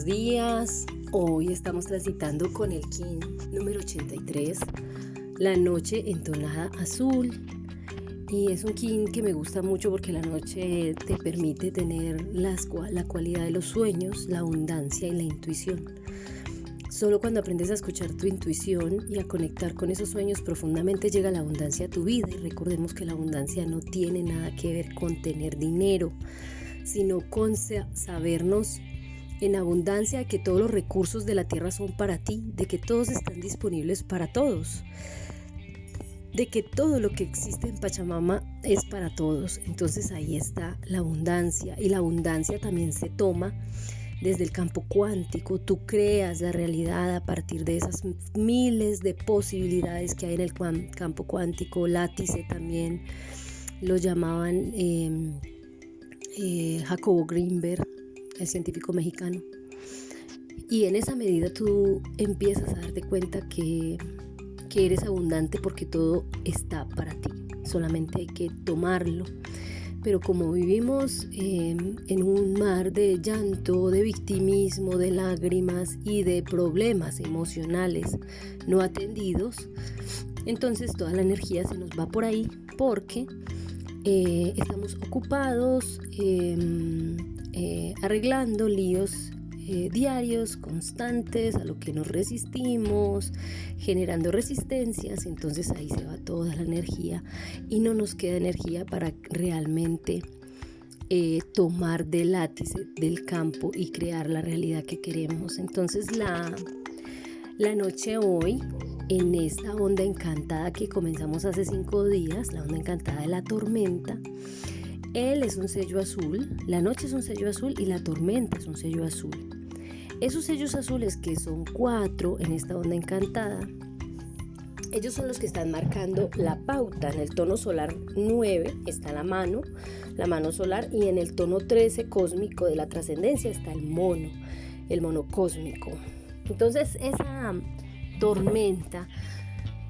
buenos días. Hoy estamos transitando con el Kin número 83, la noche entonada azul. Y es un Kin que me gusta mucho porque la noche te permite tener las, la cualidad de los sueños, la abundancia y la intuición. Solo cuando aprendes a escuchar tu intuición y a conectar con esos sueños profundamente llega la abundancia a tu vida. Y recordemos que la abundancia no tiene nada que ver con tener dinero, sino con sabernos en abundancia de que todos los recursos de la tierra son para ti, de que todos están disponibles para todos, de que todo lo que existe en Pachamama es para todos. Entonces ahí está la abundancia y la abundancia también se toma desde el campo cuántico. Tú creas la realidad a partir de esas miles de posibilidades que hay en el campo cuántico. Látice también lo llamaban em, eh, Jacobo Greenberg el científico mexicano. Y en esa medida tú empiezas a darte cuenta que, que eres abundante porque todo está para ti. Solamente hay que tomarlo. Pero como vivimos em, en un mar de llanto, de victimismo, de lágrimas y de problemas emocionales no atendidos, entonces toda la energía se nos va por ahí porque eh, estamos ocupados em, eh, arreglando líos eh, diarios, constantes, a lo que nos resistimos, generando resistencias, entonces ahí se va toda la energía y no nos queda energía para realmente tomar del látice del campo y crear la realidad que queremos. Entonces la, la noche hoy en esta onda encantada que comenzamos hace cinco días, la onda encantada de la tormenta. Él es un sello azul, la noche es un sello azul y la tormenta es un sello azul. Esos sellos azules que son cuatro en esta onda encantada, ellos son los que están marcando la pauta. En el tono solar 9 está la mano, la mano solar, y en el tono 13 cósmico de la trascendencia está el mono, el mono cósmico. Entonces esa tormenta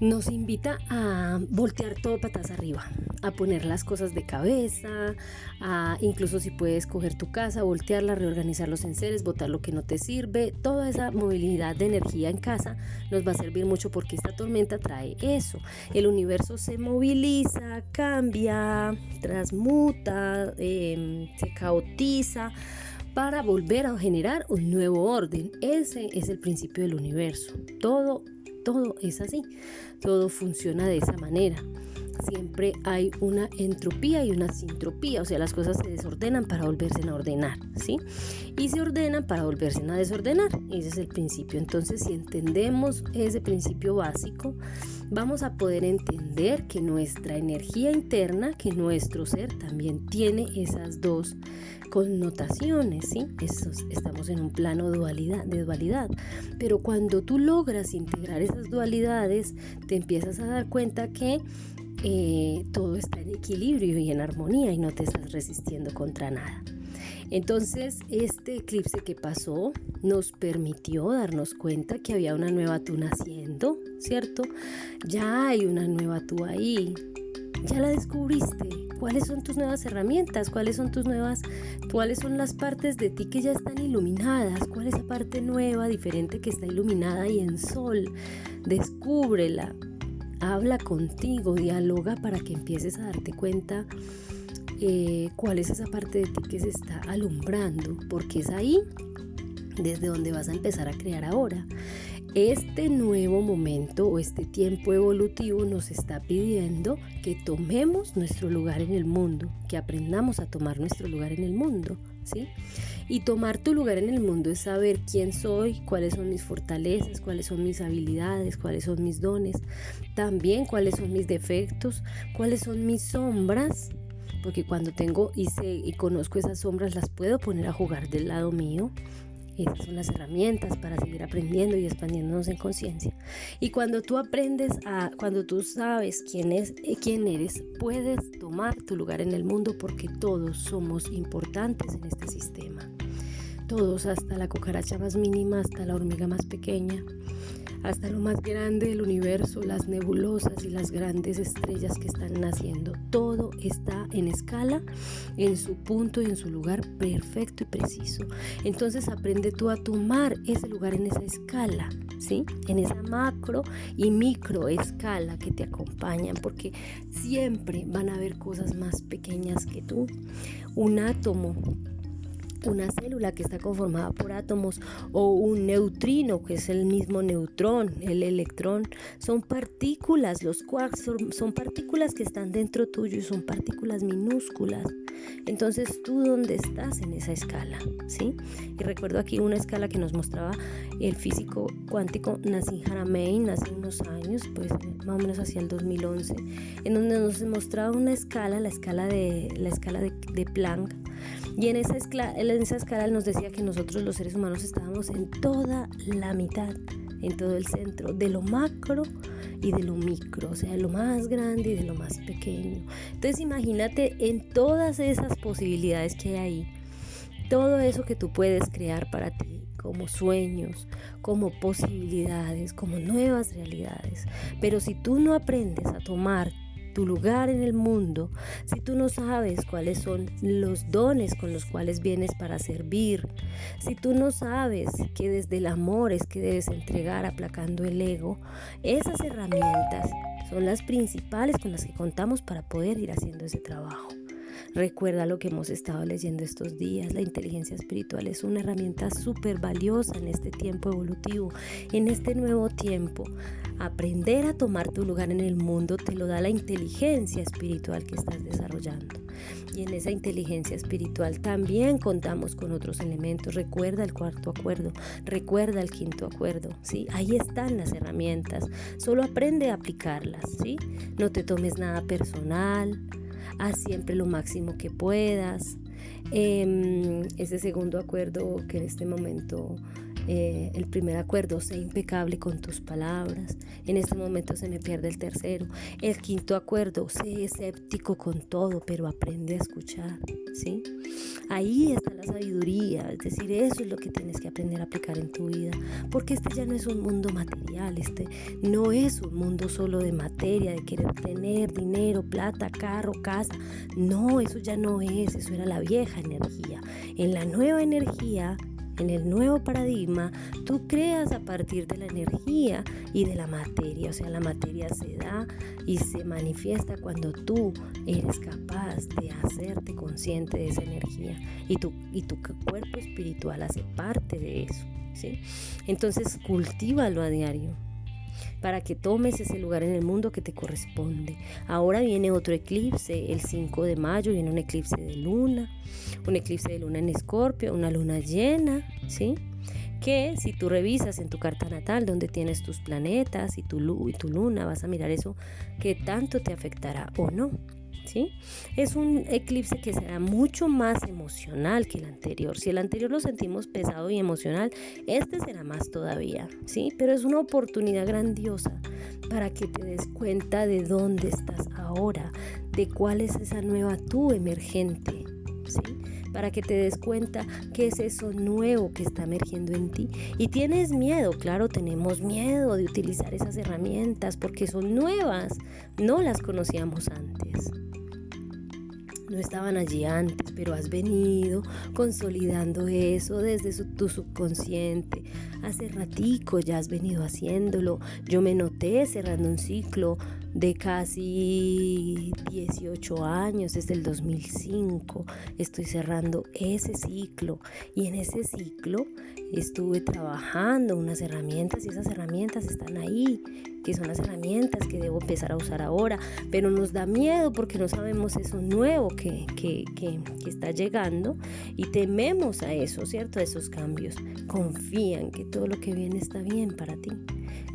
nos invita a voltear todo patas arriba, a poner las cosas de cabeza, a incluso si puedes coger tu casa, voltearla, reorganizar los enseres, botar lo que no te sirve, toda esa movilidad de energía en casa nos va a servir mucho porque esta tormenta trae eso. El universo se moviliza, cambia, transmuta, em, se caotiza para volver a generar un nuevo orden. Ese es el principio del universo. Todo, todo es así. Todo funciona de esa manera. Siempre hay una entropía y una sintropía, o sea, las cosas se desordenan para volverse a ordenar, ¿sí? Y se ordenan para volverse a desordenar. Ese es el principio. Entonces, si entendemos ese principio básico, vamos a poder entender que nuestra energía interna, que nuestro ser también tiene esas dos connotaciones, ¿sí? estamos en un plano dualidad, de dualidad. Pero cuando tú logras integrar esas dualidades, te empiezas a dar cuenta que eh, todo está en equilibrio y en armonía y no te estás resistiendo contra nada. Entonces, este eclipse que pasó nos permitió darnos cuenta que había una nueva tú naciendo, ¿cierto? Ya hay una nueva tú ahí. Ya la descubriste, cuáles son tus nuevas herramientas, cuáles son tus nuevas, cuáles son las partes de ti que ya están iluminadas, cuál es esa parte nueva, diferente que está iluminada y en sol. Descúbrela, habla contigo, dialoga para que empieces a darte cuenta eh, cuál es esa parte de ti que se está alumbrando, porque es ahí desde donde vas a empezar a crear ahora. Este nuevo momento o este tiempo evolutivo nos está pidiendo que tomemos nuestro lugar en el mundo, que aprendamos a tomar nuestro lugar en el mundo, ¿sí? Y tomar tu lugar en el mundo es saber quién soy, cuáles son mis fortalezas, cuáles son mis habilidades, cuáles son mis dones, también cuáles son mis defectos, cuáles son mis sombras, porque cuando tengo y sé y conozco esas sombras las puedo poner a jugar del lado mío esas son las herramientas para seguir aprendiendo y expandiéndonos en conciencia. Y cuando tú aprendes a, cuando tú sabes quién es, eh, quién eres, puedes tomar tu lugar en el mundo porque todos somos importantes en este sistema. Todos, hasta la cucaracha más mínima, hasta la hormiga más pequeña, hasta lo más grande del universo, las nebulosas y las grandes estrellas que están naciendo. Todo está en escala, en su punto y en su lugar perfecto y preciso. Entonces aprende tú a tomar ese lugar en esa escala, ¿sí? En esa macro y micro escala que te acompañan, porque siempre van a haber cosas más pequeñas que tú. Un átomo una célula que está conformada por átomos o un neutrino que es el mismo neutrón, el electrón, son partículas, los quarks son, partículas que están dentro tuyo y son partículas minúsculas. Entonces, ¿tú dónde estás en esa escala? ¿Sí? Y recuerdo aquí una escala que nos mostraba el físico cuántico Nassim Haramein hace unos años, pues más o menos hacia el 2011, en donde nos mostraba una escala, la escala de, la escala de, de Planck, y en esa, en esa escala nos decía que nosotros los seres humanos estábamos en toda la mitad, en todo el centro, de lo macro y de lo micro, o sea, de lo más grande y de lo más pequeño. Entonces imagínate en todas esas posibilidades que hay ahí, todo eso que tú puedes crear para ti, como sueños, como posibilidades, como nuevas realidades. Pero si tú no aprendes a tomar tu lugar en el mundo, si tú no sabes cuáles son los dones con los cuales vienes para servir, si tú no sabes que desde el amor es que debes entregar aplacando el ego, esas herramientas son las principales con las que contamos para poder ir haciendo ese trabajo. Recuerda lo que hemos estado leyendo estos días. La inteligencia espiritual es una herramienta súper valiosa en este tiempo evolutivo, en este nuevo tiempo. Aprender a tomar tu lugar en el mundo te lo da la inteligencia espiritual que estás desarrollando. Y en esa inteligencia espiritual también contamos con otros elementos. Recuerda el cuarto acuerdo, recuerda el quinto acuerdo, ¿sí? Ahí están las herramientas. Solo aprende a aplicarlas, ¿sí? No te tomes nada personal haz siempre lo máximo que puedas. Em, ese segundo acuerdo que en este momento eh, el primer acuerdo, sé impecable con tus palabras. En este momento se me pierde el tercero. El quinto acuerdo, sé escéptico con todo, pero aprende a escuchar. ¿sí? Ahí está la sabiduría, es decir, eso es lo que tienes que aprender a aplicar en tu vida, porque este ya no es un mundo material, este no es un mundo solo de materia, de querer tener dinero, plata, carro, casa. No, eso ya no es, eso era la vieja energía. En la nueva energía en el nuevo paradigma, tú creas a partir de la energía y de la materia. O sea, la materia se da y se manifiesta cuando tú eres capaz de hacerte consciente de esa energía. Y tu, y tu cuerpo espiritual hace parte de eso. ¿sí? Entonces, cultívalo a diario para que tomes ese lugar en el mundo que te corresponde. Ahora viene otro eclipse, el 5 de mayo viene un eclipse de luna, un eclipse de luna en escorpio, una luna llena, ¿sí? que si tú revisas en tu carta natal donde tienes tus planetas y tu, y tu luna, vas a mirar eso que tanto te afectará o no. ¿Sí? Es un eclipse que será mucho más emocional que el anterior. Si el anterior lo sentimos pesado y emocional, este será más todavía, ¿sí? Pero es una oportunidad grandiosa para que te des cuenta de dónde estás ahora, de cuál es esa nueva tú emergente, ¿sí? Para que te des cuenta qué es eso nuevo que está emergiendo en ti. Y tienes miedo, claro, tenemos miedo de utilizar esas herramientas porque son nuevas, no las conocíamos antes no estaban allí antes, pero has venido consolidando eso desde tu subconsciente. Hace ratico ya has venido haciéndolo. Yo me noté cerrando un ciclo de casi 18 años, desde el 2005. Estoy cerrando ese ciclo y en ese ciclo estuve trabajando unas herramientas y esas herramientas están ahí, que son las herramientas que debo empezar a usar ahora, pero nos da miedo porque no sabemos eso nuevo que, que, que, que está llegando y tememos a eso, ¿cierto? A esos cambios. Confían que todo lo que viene está bien para ti.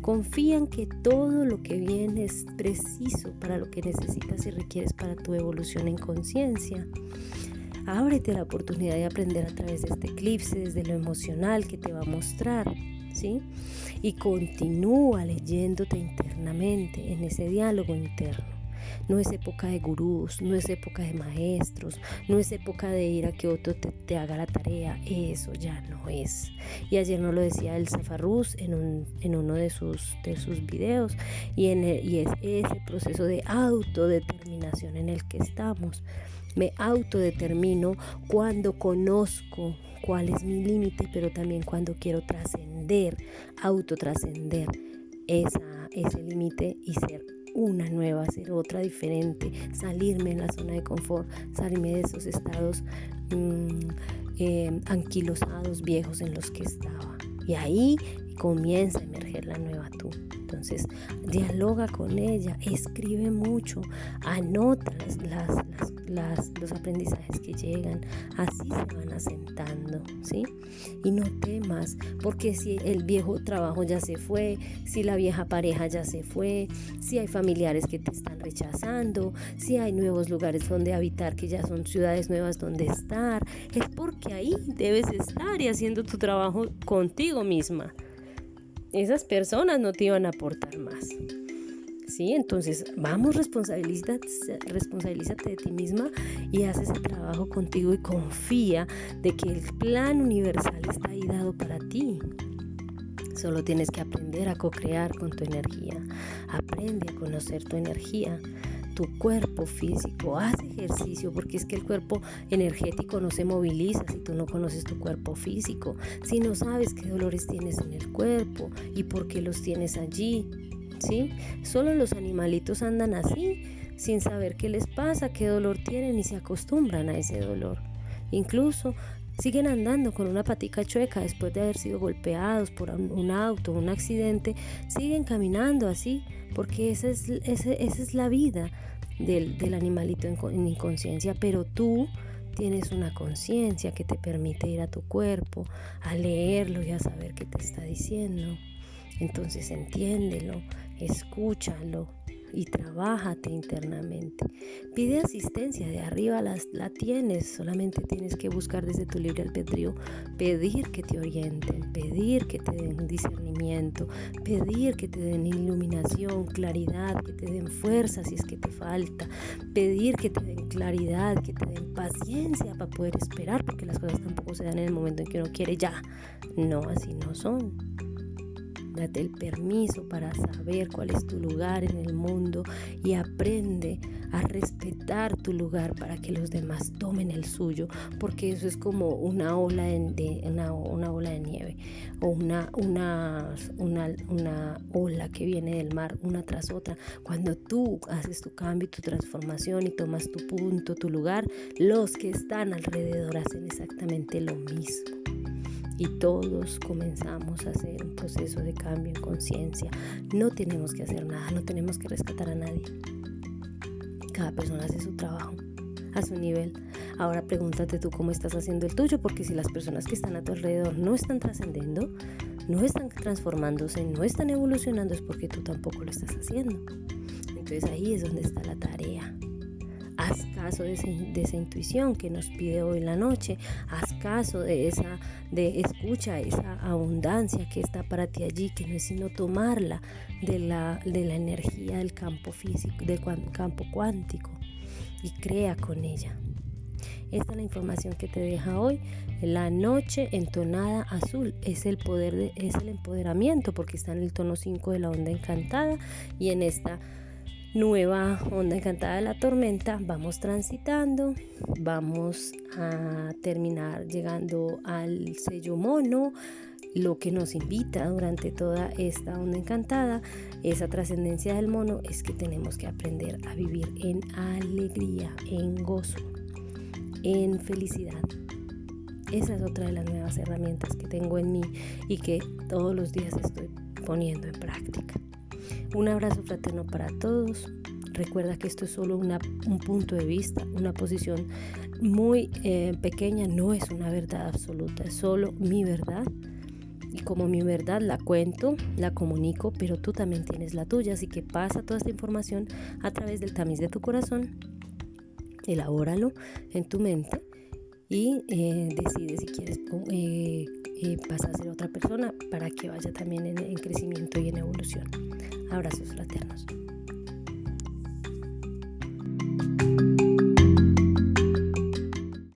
Confían que todo lo que viene es preciso para lo que necesitas y requieres para tu evolución en conciencia. Ábrete la oportunidad de aprender a través de este eclipse, desde lo emocional que te va a mostrar, ¿sí? Y continúa leyéndote internamente en ese diálogo interno. No es época de gurús, no es época de maestros, no es época de ir a que otro te, haga la tarea. Eso ya no es. Y ayer nos lo decía el Zafarruz en, en uno de sus, de sus videos. Y, en y es ese proceso de autodeterminación en el que estamos. Me autodetermino cuando conozco cuál es mi límite, pero también cuando quiero trascender, autotrascender ese límite y ser una nueva, ser otra diferente, salirme en la zona de confort, salirme de esos estados mm, eh, anquilosados viejos en los que estaba. Y ahí comienza a emerger la nueva tú. Entonces, dialoga con ella, escribe mucho, anota las, los aprendizajes que llegan, así se van asentando, ¿sí? Y no temas, porque si el viejo trabajo ya se fue, si la vieja pareja ya se fue, si hay familiares que te están rechazando, si hay nuevos lugares donde habitar, que ya son ciudades nuevas donde estar, es porque ahí debes estar y haciendo tu trabajo contigo misma esas personas no te iban a aportar más. ¿Sí? Entonces, vamos, responsabilízate, responsabilízate de ti misma y haz ese trabajo contigo y confía de que el plan universal está ahí dado para ti. Solo tienes que aprender a co-crear con tu energía. Aprende a conocer tu energía tu cuerpo físico, haz ejercicio, porque es que el cuerpo energético no se moviliza si tú no conoces tu cuerpo físico, si no sabes qué dolores tienes en el cuerpo y por qué los tienes allí, ¿sí? Solo los animalitos andan así, sin saber qué les pasa, qué dolor tienen y se acostumbran a ese dolor. Incluso siguen andando con una patica chueca después de haber sido golpeados por un auto, un accidente, siguen caminando así, porque esa es, esa, es la vida del, animalito en, inconsciencia, pero tú tienes una conciencia que te permite ir a tu cuerpo, a leerlo y a saber qué te está diciendo. Entonces entiéndelo, escúchalo, y trabájate internamente. Pide asistencia, de arriba la tienes, solamente tienes que buscar desde tu libre albedrío, pedir que te orienten, pedir que te den discernimiento, pedir que te den iluminación, claridad, que te den fuerza si es que te falta, pedir que te den claridad, que te den paciencia para poder esperar, porque las cosas tampoco se dan en el momento en que uno quiere ya. No, así no son. Date el permiso para saber cuál es tu lugar en el mundo y aprende a respetar tu lugar para que los demás tomen el suyo, porque eso es como una ola de, una, ola de nieve o una, una, una, una ola que viene del mar una tras otra. Cuando tú haces tu cambio, tu transformación y tomas tu punto, tu lugar, los que están alrededor hacen exactamente lo mismo y todos comenzamos a hacer un proceso de cambio en conciencia. No tenemos que hacer nada, no tenemos que rescatar a nadie. Cada persona hace su trabajo a su nivel. Ahora pregúntate tú cómo estás haciendo el tuyo, porque si las personas que están a tu alrededor no están trascendiendo, no están transformándose, no están evolucionando, es porque tú tampoco lo estás haciendo. Entonces ahí es donde está la tarea. Haz caso de, esa intuición que nos pide hoy la noche. Haz caso de esa, de escucha esa abundancia que está para ti allí, que no es sino tomarla de la, de la energía del campo físico, del campo cuántico y crea con ella. Esta es la información que te deja hoy. La noche entonada azul es el poder, de, es el empoderamiento porque está en el tono 5 de la onda encantada y en esta nueva onda encantada de la tormenta, vamos transitando, vamos a terminar llegando al sello mono, lo que nos invita durante toda esta onda encantada, esa trascendencia del mono, es que tenemos que aprender a vivir en alegría, en gozo, en felicidad. Esa es otra de las nuevas herramientas que tengo en mí y que todos los días estoy poniendo en práctica. Un abrazo fraterno para todos. Recuerda que esto es solo un punto de vista, una posición muy eh, pequeña, no es una verdad absoluta, es solo mi verdad. Y como mi verdad la cuento, la comunico, pero tú también tienes la tuya, así que pasa toda esta información a través del tamiz de tu corazón, elabóralo en tu mente y eh, decide si quieres eh, eh, pasar a ser otra persona para que vaya también en crecimiento y en evolución. Abrazos fraternos.